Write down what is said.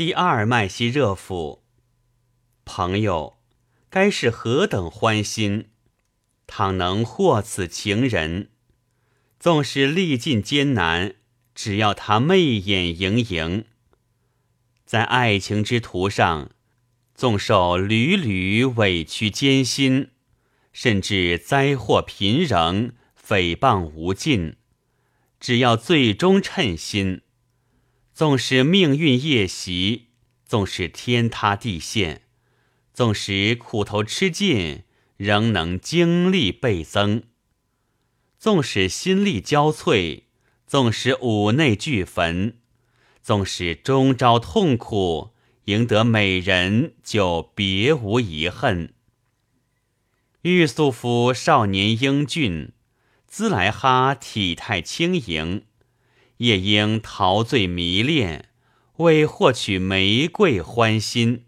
第二麦西热甫，朋友，该是何等欢心！倘能获此情人，纵使历尽艰难，只要他媚眼盈盈，在爱情之途上，纵受屡屡委屈艰辛，甚至灾祸频仍，诽谤无尽，只要最终称心。纵使命运夜袭，纵使天塌地陷，纵使苦头吃尽，仍能精力倍增；纵使心力交瘁，纵使五内俱焚，纵使终朝痛苦，赢得美人就别无遗恨。玉素甫少年英俊，兹莱哈体态轻盈。夜莺陶醉迷恋，为获取玫瑰欢心。